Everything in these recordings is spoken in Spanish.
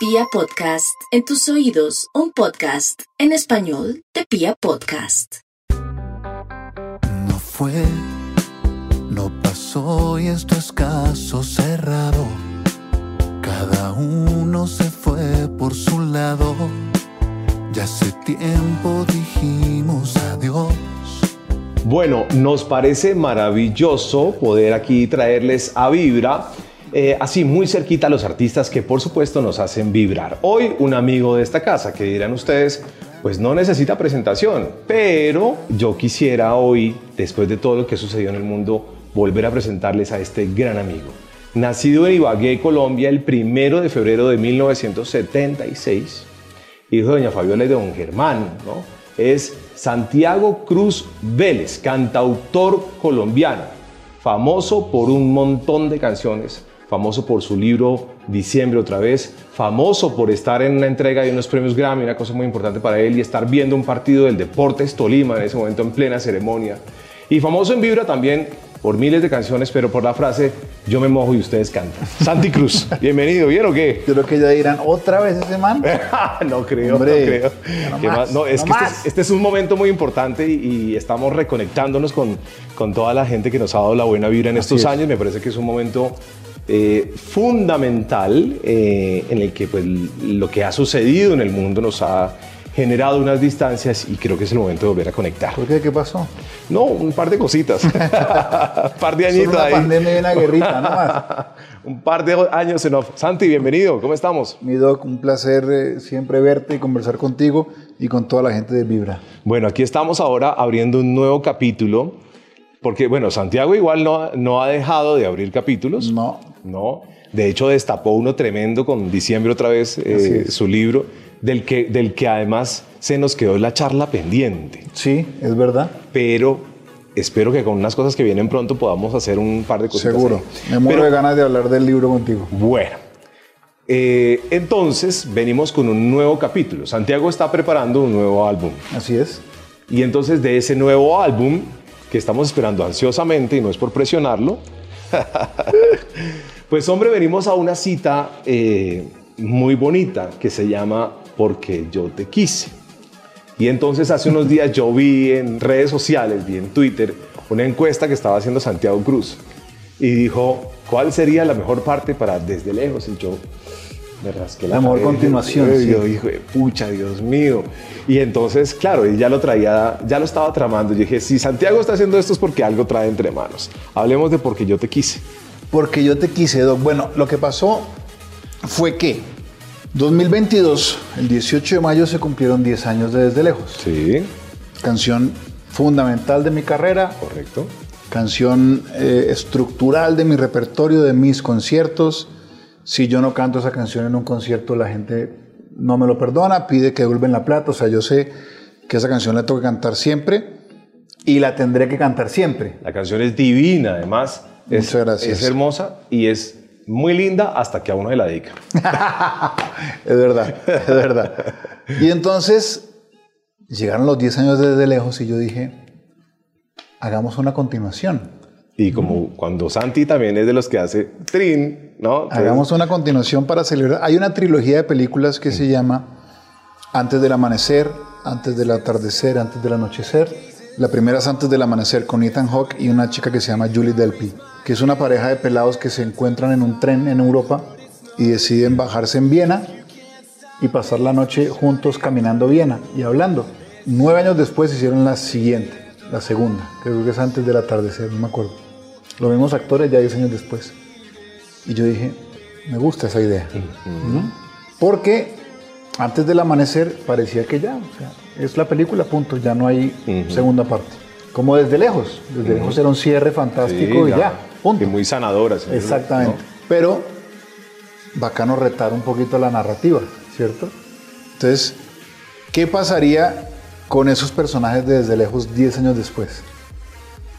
Pia Podcast, en tus oídos, un podcast en español de Pia Podcast. No fue, no pasó y esto es caso cerrado. Cada uno se fue por su lado. Ya hace tiempo dijimos adiós. Bueno, nos parece maravilloso poder aquí traerles a Vibra, eh, así muy cerquita a los artistas que por supuesto nos hacen vibrar. Hoy un amigo de esta casa, que dirán ustedes, pues no necesita presentación, pero yo quisiera hoy, después de todo lo que sucedió en el mundo, volver a presentarles a este gran amigo. Nacido en Ibagué, Colombia, el primero de febrero de 1976, hijo de doña Fabiola y de don Germán, ¿no? Es Santiago Cruz Vélez, cantautor colombiano, famoso por un montón de canciones, famoso por su libro Diciembre otra vez, famoso por estar en una entrega de unos premios Grammy, una cosa muy importante para él, y estar viendo un partido del Deportes Tolima en ese momento en plena ceremonia. Y famoso en Vibra también por miles de canciones, pero por la frase yo me mojo y ustedes cantan. Santi Cruz, bienvenido, ¿bien o qué? Yo creo que ya dirán otra vez ese man. no creo, Hombre, no creo. no ¿Qué más, más? No, es no que este este es un momento muy importante y, y estamos reconectándonos con, con toda la gente que nos ha dado la buena vibra en Así estos es. años. Me parece que es un momento eh, fundamental eh, en el que pues, lo que ha sucedido en el mundo nos ha generado unas distancias y creo que es el momento de volver a conectar. ¿Por qué? ¿Qué pasó? No, un par de cositas, un par de añitos una ahí. pandemia y una guerrita, no más. Un par de años en off. Santi, bienvenido, ¿cómo estamos? Mi Doc, un placer eh, siempre verte y conversar contigo y con toda la gente de Vibra. Bueno, aquí estamos ahora abriendo un nuevo capítulo, porque bueno, Santiago igual no, no ha dejado de abrir capítulos. No. No. De hecho, destapó uno tremendo con diciembre otra vez eh, su libro, del que, del que además se nos quedó la charla pendiente. Sí, es verdad. Pero espero que con unas cosas que vienen pronto podamos hacer un par de cosas. Seguro. Me muero de ganas de hablar del libro contigo. Bueno, eh, entonces venimos con un nuevo capítulo. Santiago está preparando un nuevo álbum. Así es. Y entonces de ese nuevo álbum, que estamos esperando ansiosamente y no es por presionarlo, pues hombre, venimos a una cita eh, muy bonita que se llama Porque yo te quise. Y entonces hace unos días yo vi en redes sociales, vi en Twitter, una encuesta que estaba haciendo Santiago Cruz y dijo, ¿cuál sería la mejor parte para desde lejos? Y yo me rasqué la La mejor continuación, Y Yo sí. dije, pucha, Dios mío. Y entonces, claro, y ya lo traía, ya lo estaba tramando. Yo dije, si Santiago está haciendo esto es porque algo trae entre manos. Hablemos de porque yo te quise. Porque yo te quise, Doc. Bueno, lo que pasó fue que 2022, el 18 de mayo, se cumplieron 10 años de Desde Lejos. Sí, Canción fundamental de mi carrera, correcto. canción eh, estructural de mi repertorio, de mis conciertos. Si yo no canto esa canción en un concierto, la gente no me lo perdona, pide que devuelven la plata. O sea, yo sé que esa canción la tengo que cantar siempre y la tendré que cantar siempre. La canción es divina, además. Es, Muchas gracias. Es hermosa y es muy linda hasta que a uno se la dedica. Es verdad, es verdad. Y entonces llegaron los 10 años desde lejos y yo dije, hagamos una continuación. Y como cuando Santi también es de los que hace trin, ¿no? Entonces, Hagamos una continuación para celebrar. Hay una trilogía de películas que se llama Antes del amanecer, Antes del atardecer, Antes del anochecer. La primera es Antes del amanecer con Ethan Hawke y una chica que se llama Julie Delpy, que es una pareja de pelados que se encuentran en un tren en Europa y deciden bajarse en Viena y pasar la noche juntos caminando Viena y hablando. Nueve años después hicieron la siguiente, la segunda, creo que es antes del atardecer, no me acuerdo. Los mismos actores ya diez años después. Y yo dije, me gusta esa idea. ¿no? Porque antes del amanecer parecía que ya, o sea, es la película, punto, ya no hay segunda parte. Como desde lejos, desde lejos era un cierre fantástico sí, y ya, punto. Y muy sanadoras. ¿no? Exactamente. Pero bacano retar un poquito la narrativa, ¿cierto? Entonces, ¿qué pasaría con esos personajes de desde lejos 10 años después?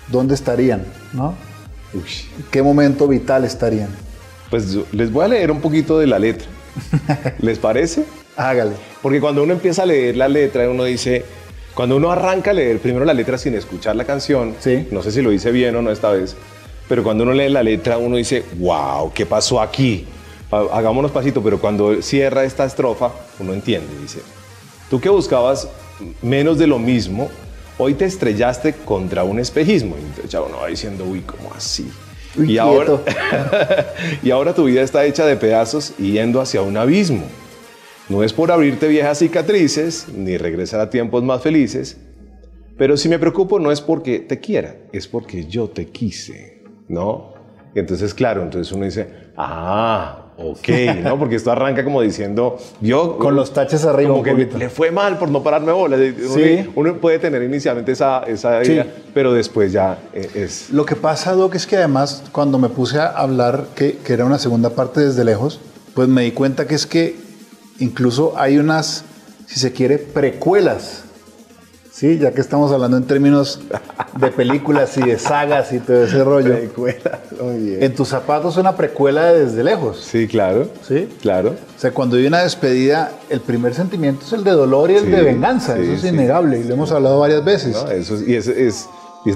¿Dónde estarían? ¿No? Uy. ¿En qué momento vital estarían? Pues les voy a leer un poquito de la letra. ¿Les parece? Hágale. Porque cuando uno empieza a leer la letra, uno dice, cuando uno arranca a leer primero la letra sin escuchar la canción, Sí. no sé si lo hice bien o no esta vez, pero cuando uno lee la letra, uno dice, wow, ¿qué pasó aquí? hagámonos pasito, pero cuando cierra esta estrofa, uno entiende, dice, tú que buscabas menos de lo mismo, hoy te estrellaste contra un espejismo. Y entonces ya uno va diciendo, uy, ¿cómo así? Uy, y, ahora, y ahora tu vida está hecha de pedazos y yendo hacia un abismo. No es por abrirte viejas cicatrices, ni regresar a tiempos más felices, pero si me preocupo no es porque te quiera, es porque yo te quise, ¿no? Y entonces, claro, entonces uno dice, ah, ok, ¿no? Porque esto arranca como diciendo, yo... Con los taches arriba Como que poquito. le fue mal por no pararme bola. Uno, Sí. uno puede tener inicialmente esa, esa Sí. idea, pero después ya eh, es... Lo que pasa, Doc, es que además cuando me puse a hablar, que, que era una segunda parte desde lejos, pues me di cuenta que es que incluso hay unas, si se quiere, precuelas. Sí, ya que estamos hablando en términos de películas y de sagas y todo ese rollo. Precuela, muy bien. En tus zapatos una precuela de desde lejos. Sí, claro. Sí. Claro. O sea, cuando hay una despedida, el primer sentimiento es el de dolor y el Sí, de venganza. sí, Eso es sí. innegable y lo hemos hablado varias veces. ¿no? Eso es, y es, es,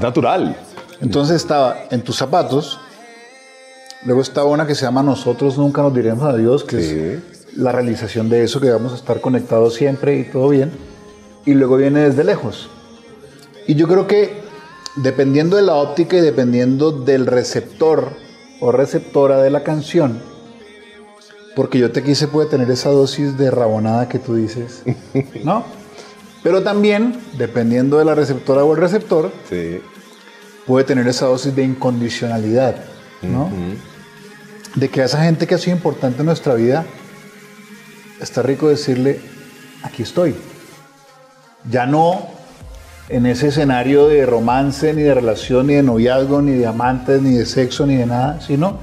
natural. Entonces estaba en tus zapatos. Luego estaba una que se llama Nosotros nunca nos diremos adiós, que es la realización de eso, que vamos a estar conectados siempre y todo bien. Y luego viene desde lejos. Y yo creo que dependiendo de la óptica y dependiendo del receptor o receptora de la canción, porque yo te quise puede tener esa dosis de rabonada que tú dices, ¿no? Pero también, dependiendo de la receptora o el receptor, Sí. puede tener esa dosis de incondicionalidad, ¿no? De que a esa gente que ha sido importante en nuestra vida, está rico decirle, aquí estoy. Ya no en ese escenario de romance, ni de relación, ni de noviazgo, ni de amantes, ni de sexo, ni de nada, sino,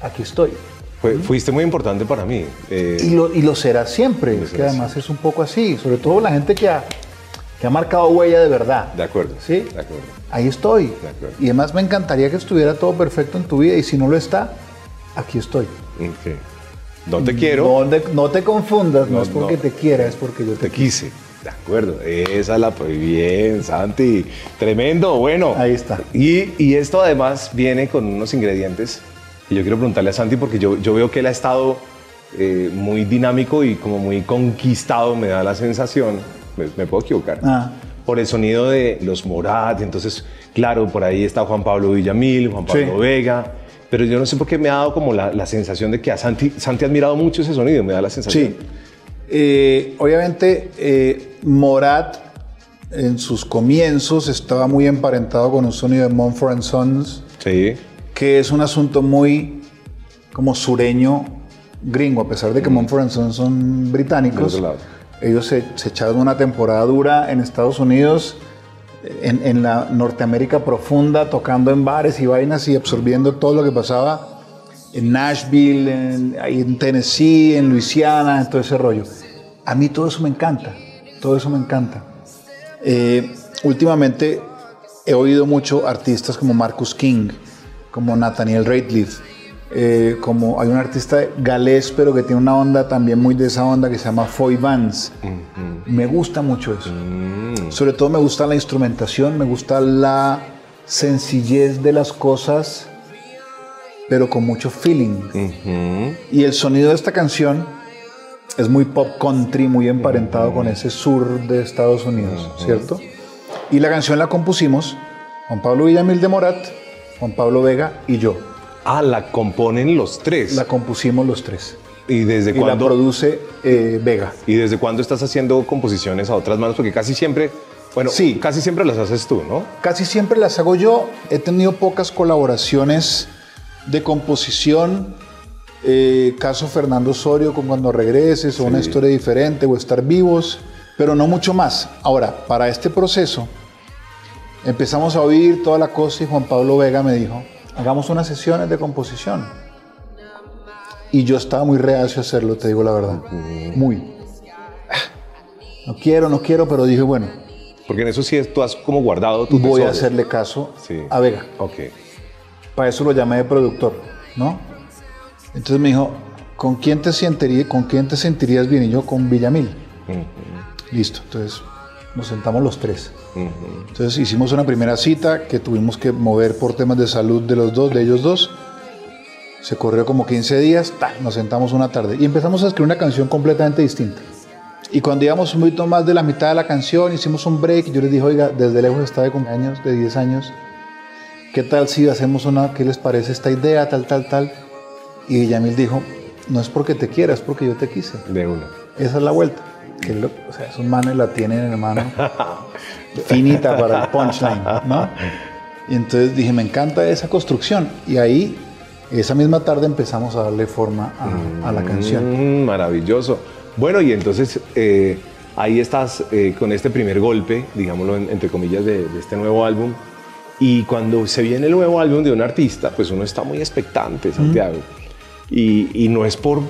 aquí estoy. Fue- fuiste muy importante para mí. eh, Y lo, y lo será siempre, Lo es que será además es un poco así, sobre todo la gente que ha, que ha marcado huella de verdad. de acuerdo. ¿Sí? De acuerdo. Ahí estoy. De acuerdo. Y además me encantaría que estuviera todo perfecto en tu vida y si no lo está, aquí estoy. Ok. No te quiero, No, te- no te confundas, no, No, es porque no. te quiera, es porque yo te, te quise. De acuerdo. Esa la fue bien, Santi. Tremendo, bueno. Ahí está. Y, y esto además viene con unos ingredientes que yo quiero preguntarle a Santi porque yo, yo veo que él ha estado eh, muy dinámico y como muy conquistado, me da la sensación, me, me puedo equivocar, Ah. por el sonido de los Morat. Entonces, claro, por ahí está Juan Pablo Villamil, Juan Pablo Sí. Vega. Pero yo no sé por qué me ha dado como la, la sensación de que a Santi, Santi ha admirado mucho ese sonido, me da la sensación. Sí. Eh, obviamente, eh, Morat en sus comienzos estaba muy emparentado con un sonido de Mumford Sons, Sí. que es un asunto muy como sureño gringo, a pesar de que Mumford Sons son británicos. Ellos se, se echaron una temporada dura en Estados Unidos, en, en la Norteamérica profunda, tocando en bares y vainas y absorbiendo todo lo que pasaba en Nashville, en, ahí en Tennessee, en Luisiana, en todo ese rollo. A mí todo eso me encanta, todo eso me encanta. Eh, últimamente he oído mucho artistas como Marcus King, como Nathaniel Rateliff, eh, como hay un artista galés, pero que tiene una onda también muy de esa onda que se llama Foy Vance. Me gusta mucho eso. Sobre todo me gusta la instrumentación, me gusta la sencillez de las cosas, pero con mucho feeling. Y el sonido de esta canción es muy pop country, muy emparentado con ese sur de Estados Unidos, ¿cierto? Y la canción la compusimos Juan Pablo Villamil de Morat, Juan Pablo Vega y yo. Ah, la componen los tres. La compusimos los tres. ¿Y desde Y la cuándo? produce eh, Vega. ¿Y desde cuándo estás haciendo composiciones a otras manos? Porque casi siempre, bueno, Sí. casi siempre las haces tú, ¿no? Casi siempre las hago yo. He tenido pocas colaboraciones de composición. Eh, caso Fernando Osorio con Cuando Regreses, o una historia diferente, o Estar Vivos, pero no mucho más. Ahora, para este proceso, empezamos a oír toda la cosa y Juan Pablo Vega me dijo, hagamos unas sesiones de composición. Y yo estaba muy reacio a hacerlo, te digo la verdad. Muy. No quiero, no quiero, pero dije, bueno, Porque en eso sí tú has como guardado tu voy a hacerle caso Sí. a Vega. Ok. Para eso lo llamé de productor, ¿no? Entonces me dijo, ¿con quién te sentirías, con quién te sentirías bien? Y yo, con Villamil. Listo, entonces nos sentamos los tres. Entonces hicimos una primera cita que tuvimos que mover por temas de salud de los dos, de ellos dos. Se corrió como 15 días, ¡tac! nos sentamos una tarde y empezamos a escribir una canción completamente distinta. Y cuando íbamos un poquito más de la mitad de la canción, hicimos un break. Yo les dije, oiga, desde lejos está de cumpleaños, de 10 años. ¿Qué tal si hacemos una, qué les parece esta idea, tal, tal, tal? Y Yamil dijo, no es porque te quiera, es porque yo te quise. De una. Esa es la vuelta. Que lo- o sea, esos manes la tienen, hermano, finita para el punchline, ¿no? Y entonces dije, me encanta esa construcción. Y ahí, esa misma tarde empezamos a darle forma a, a la canción. Mm, maravilloso. Bueno, y entonces eh, ahí estás eh, con este primer golpe, digámoslo en- entre comillas, de, de este nuevo álbum. Y cuando se viene el nuevo álbum de un artista, pues uno está muy expectante, Santiago. Y, y no es por,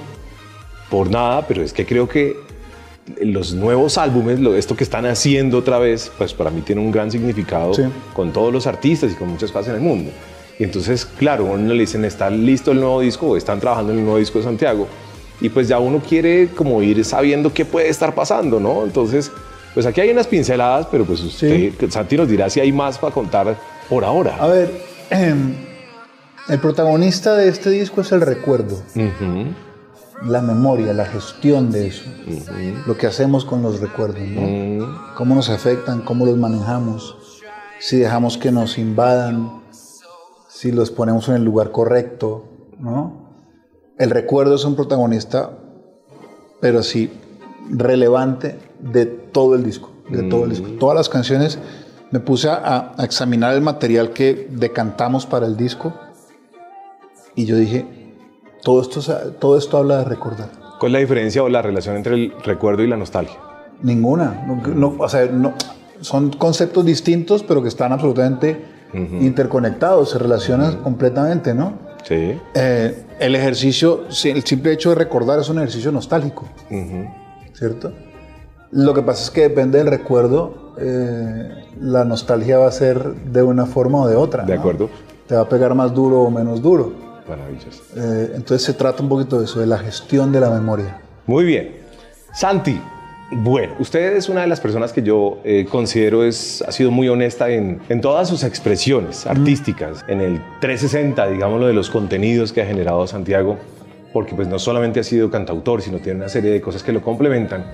por nada, pero es que creo que los nuevos álbumes, lo- esto que están haciendo otra vez, pues para mí tiene un gran significado Sí. con todos los artistas y con muchas cosas en el mundo. Y entonces, claro, uno le dicen, está listo el nuevo disco o están trabajando en el nuevo disco de Santiago. Y pues ya uno quiere como ir sabiendo qué puede estar pasando, ¿no? Entonces, pues aquí hay unas pinceladas, pero pues usted, Santi nos dirá si hay más para contar por ahora. A ver, em, el protagonista de este disco es el recuerdo, la memoria, la gestión de eso, lo que hacemos con los recuerdos, ¿no? mm, cómo nos afectan, cómo los manejamos, si dejamos que nos invadan, si los ponemos en el lugar correcto, ¿no? El recuerdo es un protagonista, pero sí relevante de todo el disco, de todo el disco. Todas las canciones me puse a, a examinar el material que decantamos para el disco y yo dije, todo esto, todo esto habla de recordar. ¿Cuál es la diferencia o la relación entre el recuerdo y la nostalgia? Ninguna. No, no, o sea, no, son conceptos distintos, pero que están absolutamente interconectados, se relacionan completamente, ¿no? Sí. Eh, el ejercicio, el simple hecho de recordar es un ejercicio nostálgico, Ujú. ¿cierto? Lo que pasa es que depende del recuerdo, eh, la nostalgia va a ser de una forma o de otra. De ¿no? acuerdo. Te va a pegar más duro o menos duro. Maravilloso. Eh, entonces se trata un poquito de eso, de la gestión de la memoria. Muy bien. Santi, bueno, usted es una de las personas que yo eh, considero es, ha sido muy honesta en, en todas sus expresiones artísticas, en el 360, digámoslo, de los contenidos que ha generado Santiago, porque pues no solamente ha sido cantautor, sino tiene una serie de cosas que lo complementan.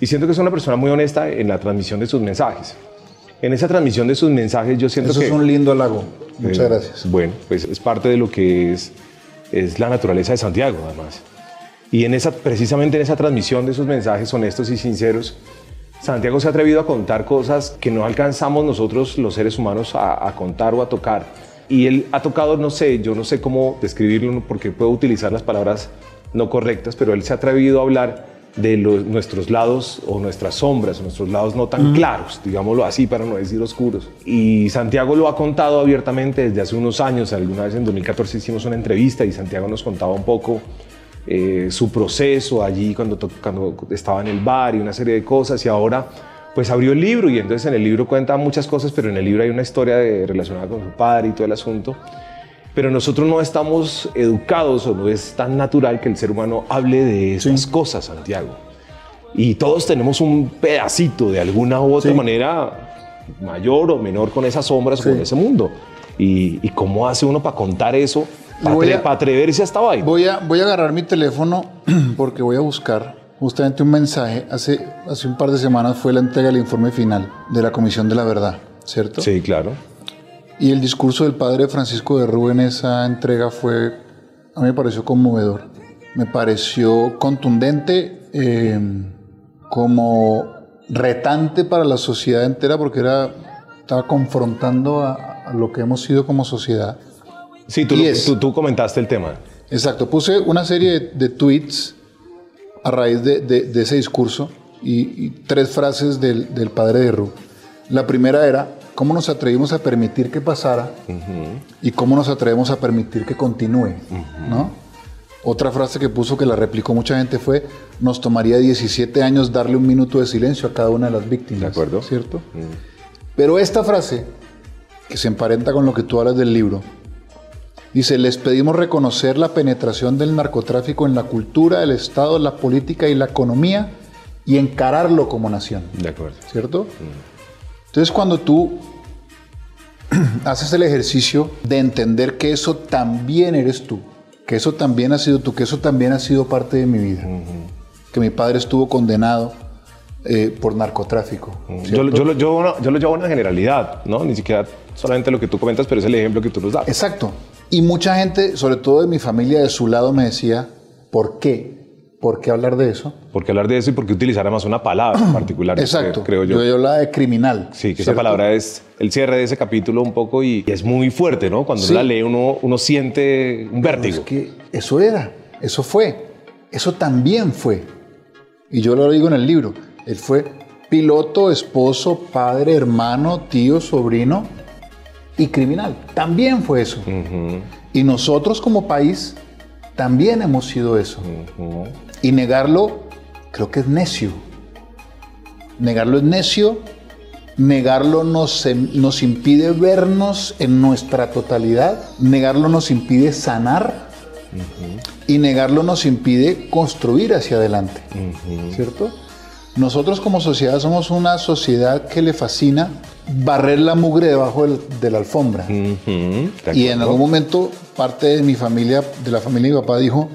Y siento que es una persona muy honesta en la transmisión de sus mensajes. En esa transmisión de sus mensajes yo siento Eso que... es un lindo halago. Muchas Eh, gracias. Bueno, pues es parte de lo que es, es la naturaleza de Santiago, además. Y en esa, precisamente en esa transmisión de sus mensajes honestos y sinceros, Santiago se ha atrevido a contar cosas que no alcanzamos nosotros los seres humanos a, a contar o a tocar. Y él ha tocado, no sé, yo no sé cómo describirlo porque puedo utilizar las palabras no correctas, pero él se ha atrevido a hablar de los- nuestros lados o nuestras sombras, nuestros lados no tan claros, digámoslo así, para no decir oscuros. Y Santiago lo ha contado abiertamente desde hace unos años. Alguna vez en 2014 hicimos una entrevista y Santiago nos contaba un poco eh, su proceso allí cuando, cuando estaba en el bar y una serie de cosas. Y ahora pues abrió el libro y entonces en el libro cuenta muchas cosas, pero en el libro hay una historia de- relacionada con su padre y todo el asunto. Pero nosotros no estamos educados o no es tan natural que el ser humano hable de esas cosas, Santiago. Y todos tenemos un pedacito de alguna u otra Sí. manera, mayor o menor, con esas sombras o Sí. con ese mundo. Y, y cómo hace uno para contar eso, para Voy a- atreverse a esta vaina. Voy a, voy a agarrar mi teléfono porque voy a buscar justamente un mensaje. Hace, hace un par de semanas fue la entrega del informe final de la Comisión de la Verdad, ¿cierto? Sí, claro. Y el discurso del padre Francisco de Rubén en esa entrega fue, a mí me pareció conmovedor. Me pareció contundente, eh, como retante para la sociedad entera porque era, estaba confrontando a, a lo que hemos sido como sociedad. Sí, tú, lo- tú, tú comentaste el tema. Exacto, puse una serie de, de tweets a raíz de, de- de ese discurso y, y tres frases del, del padre de Ru. La primera era, ¿cómo nos atrevimos a permitir que pasara y cómo nos atrevemos a permitir que continúe? ¿no? Otra frase que puso que la replicó mucha gente fue, nos tomaría 17 años darle un minuto de silencio a cada una de las víctimas. De acuerdo. ¿Cierto? Pero esta frase, que se emparenta con lo que tú hablas del libro, Dice, les pedimos reconocer la penetración del narcotráfico en la cultura, el Estado, la política y la economía y encararlo como nación, De acuerdo. ¿cierto? Entonces cuando tú haces el ejercicio de entender que eso también eres tú, que eso también ha sido tú, que eso también ha sido parte de mi vida. Que mi padre estuvo condenado eh, por narcotráfico. Yo, lo- yo, lo- yo, no- yo lo llevo a una generalidad, ¿no? Ni siquiera solamente lo que tú comentas, pero es el ejemplo que tú nos das. Exacto. Y mucha gente, sobre todo de mi familia de su lado, me decía, ¿por qué? ¿Por qué hablar de eso? ¿Por qué hablar de eso y por qué utilizar además una palabra en particular? Exacto. Creo yo. Yo, yo hablaba de criminal. Sí, que esa palabra es el cierre de ese capítulo un poco y es muy fuerte, ¿no? Cuando Sí. uno la lee uno, uno siente un Pero vértigo. Es que eso era, eso fue, eso también fue. Y yo lo digo en el libro. Él fue piloto, esposo, padre, hermano, tío, sobrino y criminal. También fue eso. Y nosotros como país también hemos sido eso. Y negarlo creo que es necio. Negarlo es necio. Negarlo nos, em- nos impide vernos en nuestra totalidad. Negarlo nos impide sanar. Y negarlo nos impide construir hacia adelante. ¿Cierto? Nosotros como sociedad somos una sociedad que le fascina barrer la mugre debajo del- de la alfombra. Y en algún momento parte de mi familia, de la familia de mi papá, dijo,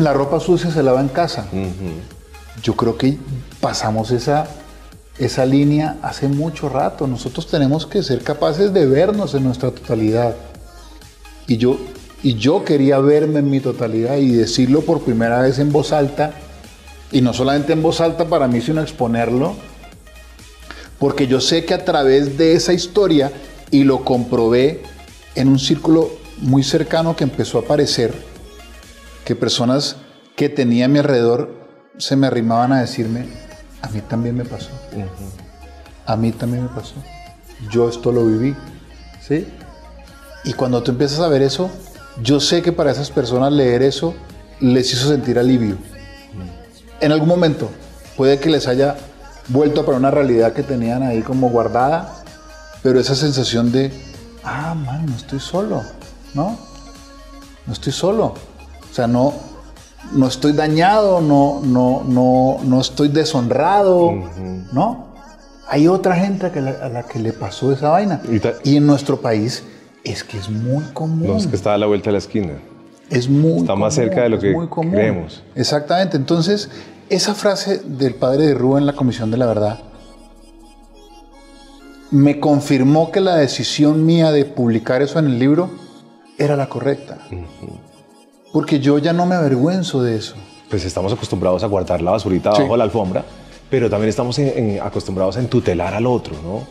la ropa sucia se lava en casa. Yo creo que pasamos esa, esa línea hace mucho rato. Nosotros tenemos que ser capaces de vernos en nuestra totalidad. Y yo, y yo quería verme en mi totalidad y decirlo por primera vez en voz alta. Y no solamente en voz alta para mí, sino exponerlo. Porque yo sé que a través de esa historia, y lo comprobé en un círculo muy cercano que empezó a aparecer, que personas que tenía a mi alrededor se me arrimaban a decirme, a mí también me pasó. A mí también me pasó. Yo esto lo viví. ¿Sí? Y cuando tú empiezas a ver eso, yo sé que para esas personas leer eso les hizo sentir alivio. En algún momento puede que les haya vuelto para una realidad que tenían ahí como guardada, pero esa sensación de, ah, man, no estoy solo, ¿no? No estoy solo. O sea, no, no estoy dañado, no, no, no, no estoy deshonrado, ¿no? Hay otra gente a, que la- a la que le pasó esa vaina. Y en nuestro país es que es muy común. No, es que está a la vuelta de la esquina. Es muy Está más cerca de lo que creemos. Exactamente. Entonces, esa frase del padre de Rubén en la Comisión de la Verdad me confirmó que la decisión mía de publicar eso en el libro era la correcta. Porque yo ya no me avergüenzo de eso. Pues estamos acostumbrados a guardar la basurita Sí. bajo la alfombra, pero también estamos en- en- acostumbrados a entutelar al otro, ¿no?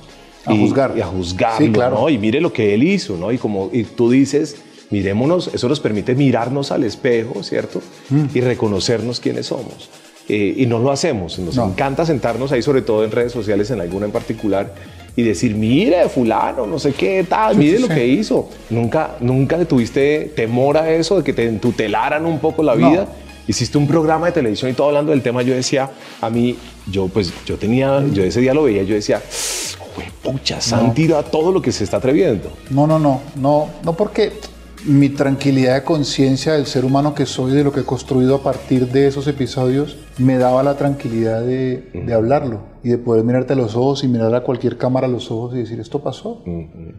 A juzgar. Y a juzgarlo, Sí, claro. ¿no? Y mire lo que él hizo, ¿no? Y como y tú dices, mirémonos, eso nos permite mirarnos al espejo, ¿cierto? Mm. Y reconocernos quiénes somos. Eh, y no lo hacemos. Nos No. encanta sentarnos ahí, sobre todo en redes sociales, en alguna en particular, y decir, mire, fulano, no sé qué, tal, mire sí, lo sí. que hizo. Nunca, nunca tuviste temor a eso, de que te entutelaran un poco la No. vida. Hiciste un programa de televisión y todo hablando del tema. Yo decía, a mí, yo pues, yo tenía, yo ese día lo veía, yo decía, pucha, Santi a todo lo que se está atreviendo. No, no, no, no, no porque mi tranquilidad de conciencia del ser humano que soy, de lo que he construido a partir de esos episodios, me daba la tranquilidad de, de hablarlo y de poder mirarte a los ojos y mirar a cualquier cámara a los ojos y decir, esto pasó.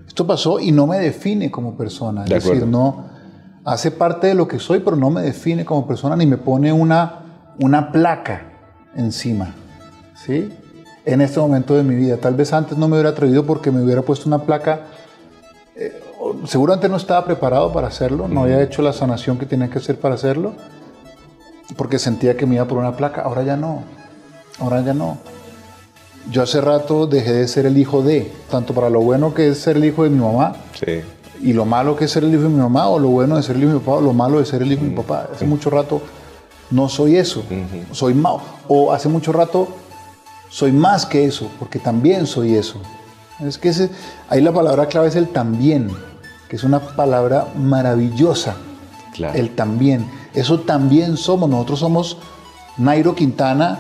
Esto pasó y no me define como persona. Es De decir, no hace parte de lo que soy, pero no me define como persona ni me pone una, una placa encima. ¿Sí? En este momento de mi vida. Tal vez antes no me hubiera atrevido porque me hubiera puesto una placa seguramente no estaba preparado para hacerlo, no había hecho la sanación que tenía que hacer para hacerlo, porque sentía que me iba por una placa, ahora ya no, ahora ya no. Yo hace rato dejé de ser el hijo de, tanto para lo bueno que es ser el hijo de mi mamá Sí. y lo malo que es ser el hijo de mi mamá, o lo bueno de ser el hijo de mi papá, o lo malo de ser el hijo de mi papá. Hace mucho rato no soy eso, soy malo, o hace mucho rato soy más que eso, porque también soy eso. Es que ese, ahí la palabra clave es el también, que es una palabra maravillosa. Claro. El también. Eso también somos. Nosotros somos Nairo Quintana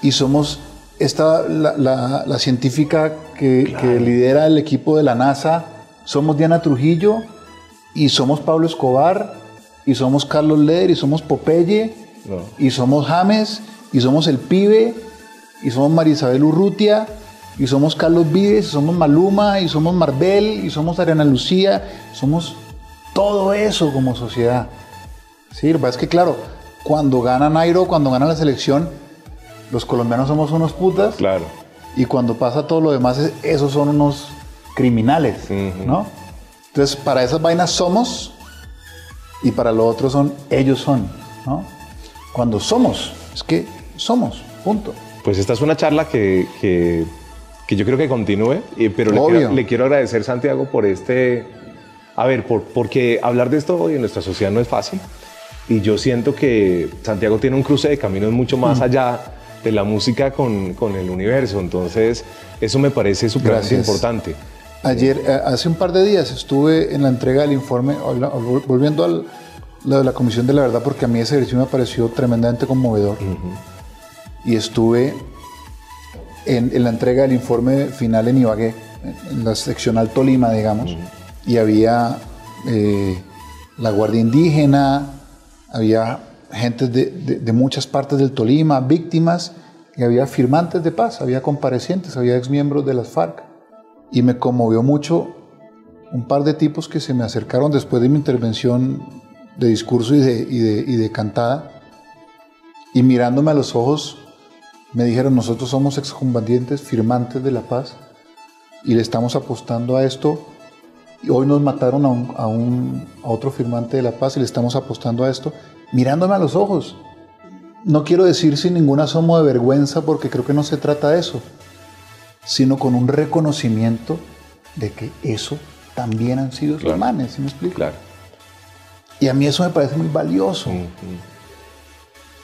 y somos esta, la, la- la científica que, que lidera el equipo de la NASA. Somos Diana Trujillo y somos Pablo Escobar y somos Carlos Leder y somos Popeye No. y somos James y somos El Pibe y somos Marisabel Urrutia y somos Carlos Vives y somos Maluma y somos Marvel y somos Ariana Lucía, somos todo eso como sociedad. Sí, lo que pasa es que, claro, cuando gana Nairo, cuando gana la selección, los colombianos somos unos putas. Claro. Y cuando pasa todo lo demás, es- esos son unos criminales. ¿no? Entonces, para esas vainas somos y para lo otro son ellos son, ¿no? Cuando somos, es que somos, punto. Pues esta es una charla que, que, que yo creo que continúe, y- pero le quiero, le quiero agradecer, Santiago, por este... A ver, por, porque hablar de esto hoy en nuestra sociedad no es fácil. Y yo siento que Santiago tiene un cruce de caminos mucho Mm. más allá de la música con, con el universo. Entonces, eso me parece súper importante. Ayer, eh, hace un par de días, estuve en la entrega del informe, volviendo al lo de la Comisión de la Verdad, porque a mí ese ejercicio me pareció tremendamente conmovedor. Y estuve en, en la entrega del informe final en Ibagué, en, la seccional Tolima, digamos, y había eh, la Guardia Indígena, había gente de, de- de muchas partes del Tolima, víctimas, y había firmantes de paz, había comparecientes, había exmiembros de las FARC. Y me conmovió mucho un par de tipos que se me acercaron después de mi intervención de discurso y de, y de- y de cantada, y mirándome a los ojos, me dijeron, nosotros somos excombatientes firmantes de la paz y le estamos apostando a esto. Y hoy nos mataron a, un- a un- a otro firmante de la paz y le estamos apostando a esto, mirándome a los ojos. No quiero decir sin ningún asomo de vergüenza porque creo que no se trata de eso, sino con un reconocimiento de que eso también han sido Claro. ¿sí me explico? Claro. Y a mí eso me parece muy valioso,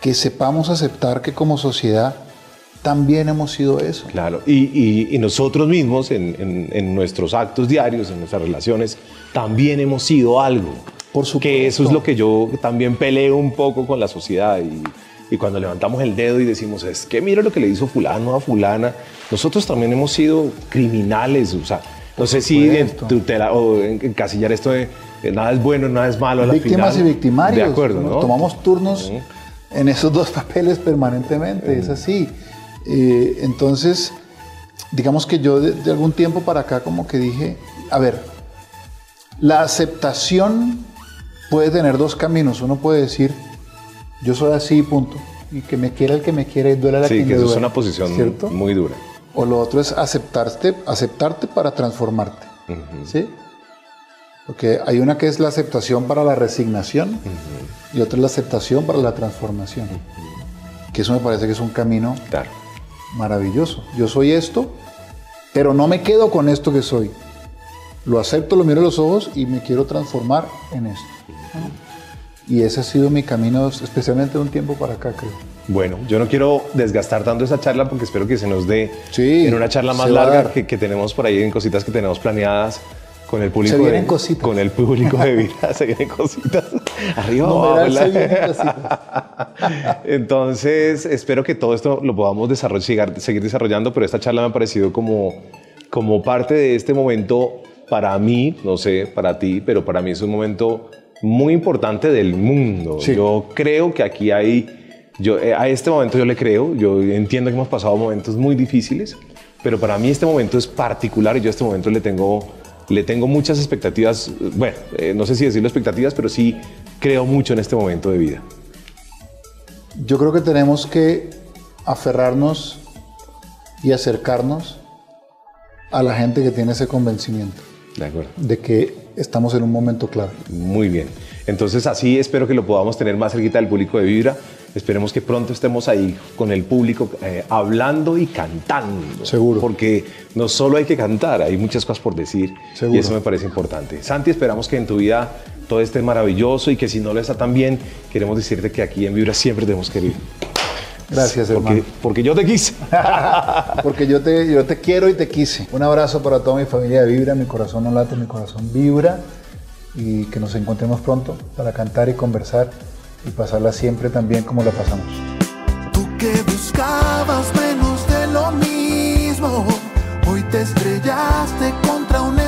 que sepamos aceptar que como sociedad también hemos sido eso. Claro, y, y- y nosotros mismos en, en- en nuestros actos diarios, en nuestras relaciones, también hemos sido algo. Por supuesto. Que eso es lo que yo también peleo un poco con la sociedad y, y cuando levantamos el dedo y decimos, es que mira lo que le hizo fulano a fulana, nosotros también hemos sido criminales, o sea, no sé si en supuesto. tutela o en- encasillar esto de nada es bueno, nada es malo. a la Víctimas final. y victimarios. De acuerdo, ¿no? Tomamos turnos Ujú. en esos dos papeles permanentemente, es así. Eh, entonces, digamos que yo de, de algún tiempo para acá como que dije, a ver, la aceptación puede tener dos caminos. Uno puede decir, yo soy así, punto. Y que me quiera el que me quiera y duela la Sí, quien que le eso es duela, una posición ¿cierto? muy dura. O lo otro es aceptarte, aceptarte para transformarte. ¿Sí? Porque hay una que es la aceptación para la resignación y otra es la aceptación para la transformación. Que eso me parece que es un camino Claro. Maravilloso. Yo soy esto, pero no me quedo con esto que soy. Lo acepto, lo miro a los ojos y me quiero transformar en esto. Y ese ha sido mi camino, especialmente de un tiempo para acá, creo. Bueno, yo no quiero desgastar tanto esa charla porque espero que se nos dé Sí, en una charla más larga que, que tenemos por ahí en cositas que tenemos planeadas con el público. Se vienen de, cositas. Con el público de vida, se vienen cositas. Arriba, cositas. Entonces, espero que todo esto lo podamos desarrollar, seguir desarrollando, pero esta charla me ha parecido como, como parte de este momento para mí, no sé, para ti, pero para mí es un momento muy importante del mundo. Sí. Yo creo que aquí hay, yo, eh, a este momento yo le creo, yo entiendo que hemos pasado momentos muy difíciles, pero para mí este momento es particular y yo a este momento le tengo, le tengo muchas expectativas, bueno, eh, no sé si decirlo expectativas, pero sí creo mucho en este momento de vida. Yo creo que tenemos que aferrarnos y acercarnos a la gente que tiene ese convencimiento De acuerdo. de que estamos en un momento clave. Muy bien. Entonces así espero que lo podamos tener más cerquita del público de Vibra. Esperemos que pronto estemos ahí con el público eh, hablando y cantando. Seguro. Porque no solo hay que cantar, hay muchas cosas por decir. Seguro. Y eso me parece importante. Santi, esperamos que en tu vida todo esté maravilloso y que si no lo está tan bien, queremos decirte que aquí en Vibra siempre tenemos que ir. Gracias, Porque, hermano. porque yo te quise. Porque yo te, yo te quiero y te quise. Un abrazo para toda mi familia de Vibra. Mi corazón no late, mi corazón vibra. Y que nos encontremos pronto para cantar y conversar y pasarla siempre tan bien como la pasamos. Tú que buscabas menos de lo mismo, hoy te estrellaste contra un